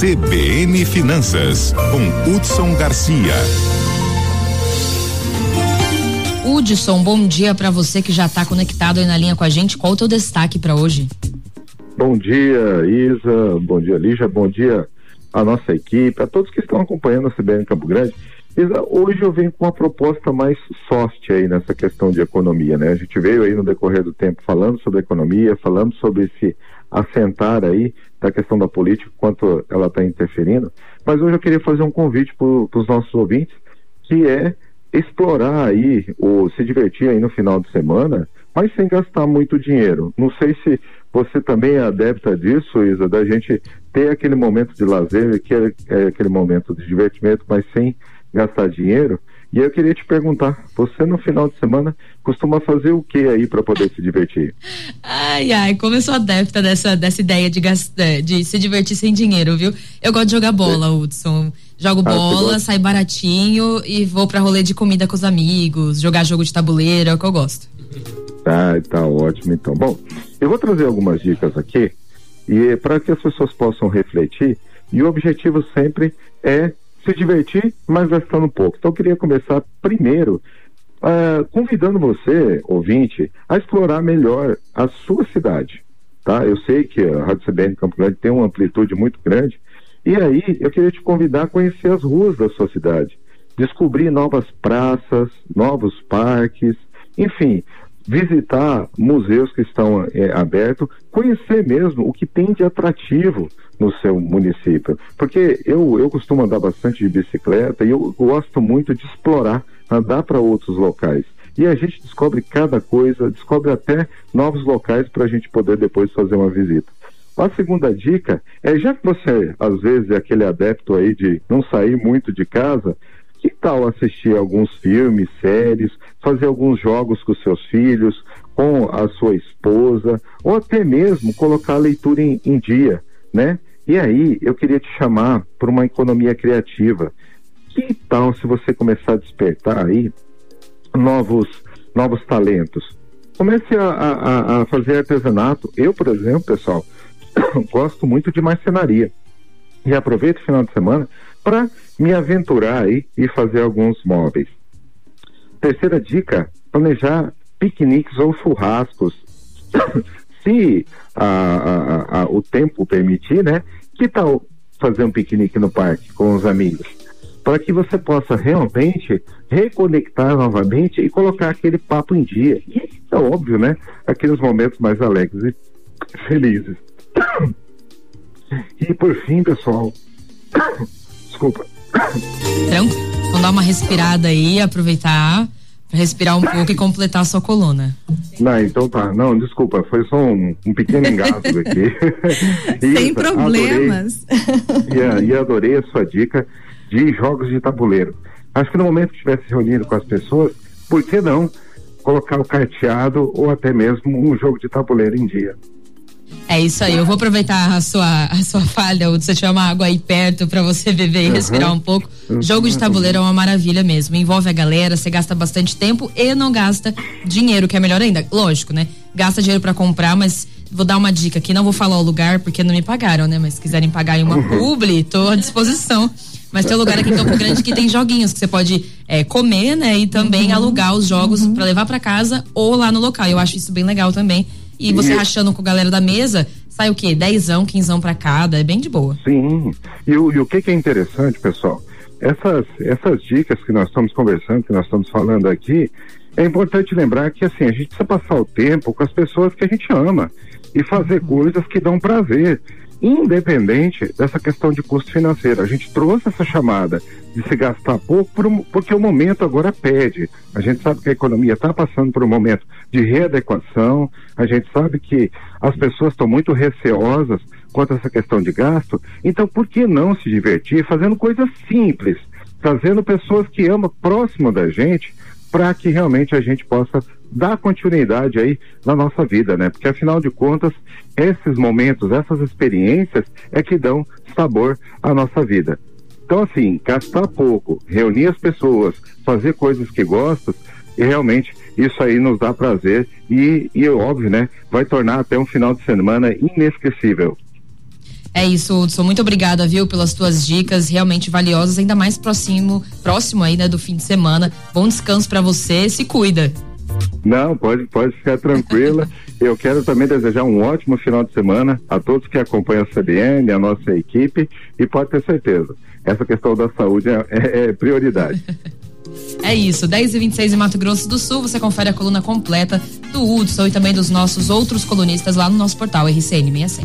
CBN Finanças, com Hudson Garcia. Hudson, bom dia para você que já está conectado aí na linha com a gente. Qual o teu destaque para hoje? Bom dia, Isa. Bom dia, Lígia. Bom dia a nossa equipe, a todos que estão acompanhando a CBN Campo Grande. Hoje eu venho com uma proposta mais soft aí nessa questão de economia, né? A gente veio aí no decorrer do tempo falando sobre economia, falando sobre esse assentar aí da questão da política, quanto ela está interferindo. Mas hoje eu queria fazer um convite para os nossos ouvintes, que é explorar aí, ou se divertir aí no final de semana, mas sem gastar muito dinheiro. Não sei se você também é adepta disso, Isa, da gente ter aquele momento de lazer, que é, é aquele momento de divertimento, mas sem gastar dinheiro. E eu queria te perguntar, você no final de semana costuma fazer o que aí para poder se divertir? Ai, ai, como eu sou adepta dessa, dessa ideia de, gastar, de se divertir sem dinheiro, viu? Eu gosto de jogar bola. Hudson. Jogo ah, bola, sai baratinho e vou para rolê de comida com os amigos, jogar jogo de tabuleiro, é o que eu gosto. Tá, tá ótimo então. Bom, eu vou trazer algumas dicas aqui e para que as pessoas possam refletir e o objetivo sempre é se divertir, mas gastando pouco. Então eu queria começar primeiro uh, convidando você, ouvinte, a explorar melhor a sua cidade. Tá? Eu sei que a Rádio CBN Campo Grande tem uma amplitude muito grande. E aí eu queria te convidar a conhecer as ruas da sua cidade, descobrir novas praças, novos parques, enfim, visitar museus que estão é, abertos, conhecer mesmo o que tem de atrativo no seu município. Porque eu, eu costumo andar bastante de bicicleta e eu gosto muito de explorar, andar para outros locais. E a gente descobre cada coisa, descobre até novos locais para a gente poder depois fazer uma visita. A segunda dica é, já que você às vezes é aquele adepto aí de não sair muito de casa, tal assistir alguns filmes, séries, fazer alguns jogos com seus filhos, com a sua esposa, ou até mesmo colocar a leitura em, em dia, né? E aí eu queria te chamar para uma economia criativa. Que tal se você começar a despertar aí novos, novos talentos? Comece a, a, a fazer artesanato. Eu, por exemplo, pessoal, gosto muito de marcenaria. E aproveito o final de semana para me aventurar aí e fazer alguns móveis. Terceira dica: planejar piqueniques ou churrascos. Se a, a, a, o tempo permitir, né? Que tal fazer um piquenique no parque com os amigos? Para que você possa realmente reconectar novamente e colocar aquele papo em dia. E é óbvio, né? Aqueles momentos mais alegres e felizes. E por fim, pessoal, desculpa, Tranquilo. Vamos dar uma respirada aí, aproveitar para respirar um pouco e completar a sua coluna. Não, então tá. Não, desculpa, foi só um, um pequeno engasgo aqui. Sem problemas. Adorei, e, e adorei a sua dica de jogos de tabuleiro. Acho que no momento que estivesse reunido com as pessoas, por que não colocar o carteado ou até mesmo um jogo de tabuleiro em dia? É isso aí, eu vou aproveitar a sua, a sua falha, ou você tiver uma água aí perto para você beber e uhum. respirar um pouco. Uhum. Jogo de tabuleiro é uma maravilha mesmo. Envolve a galera, você gasta bastante tempo e não gasta dinheiro, que é melhor ainda. Lógico, né? Gasta dinheiro para comprar, mas vou dar uma dica aqui, não vou falar o lugar porque não me pagaram, né? Mas se quiserem pagar em uma uhum. publi, tô à disposição. Mas tem um lugar aqui em Campo Grande que tem joguinhos que você pode é, comer, né? E também uhum. alugar os jogos uhum. para levar para casa ou lá no local. Eu acho isso bem legal também e você e... rachando com a galera da mesa, sai o quê? Dezão, quinzão para cada, é bem de boa. Sim, e o, e o que, que é interessante, pessoal? Essas, essas dicas que nós estamos conversando, que nós estamos falando aqui, é importante lembrar que assim, a gente precisa passar o tempo com as pessoas que a gente ama e fazer uhum. coisas que dão prazer independente dessa questão de custo financeiro. A gente trouxe essa chamada de se gastar pouco porque o momento agora pede. A gente sabe que a economia está passando por um momento de readequação, a gente sabe que as pessoas estão muito receosas quanto a essa questão de gasto, então por que não se divertir fazendo coisas simples, trazendo pessoas que amam próximo da gente para que realmente a gente possa dar continuidade aí na nossa vida, né? Porque afinal de contas, esses momentos, essas experiências é que dão sabor à nossa vida. Então, assim, gastar pouco, reunir as pessoas, fazer coisas que gostam, e realmente isso aí nos dá prazer e, e óbvio, né? Vai tornar até um final de semana inesquecível. É isso, Hudson. Muito obrigada, viu, pelas tuas dicas realmente valiosas, ainda mais próximo, próximo aí, né, do fim de semana. Bom descanso para você, se cuida. Não, pode, pode ficar tranquila. Eu quero também desejar um ótimo final de semana a todos que acompanham a CBN, a nossa equipe, e pode ter certeza, essa questão da saúde é, é, é prioridade. É isso, 10 e 26 em Mato Grosso do Sul. Você confere a coluna completa do Hudson e também dos nossos outros colunistas lá no nosso portal RCN66.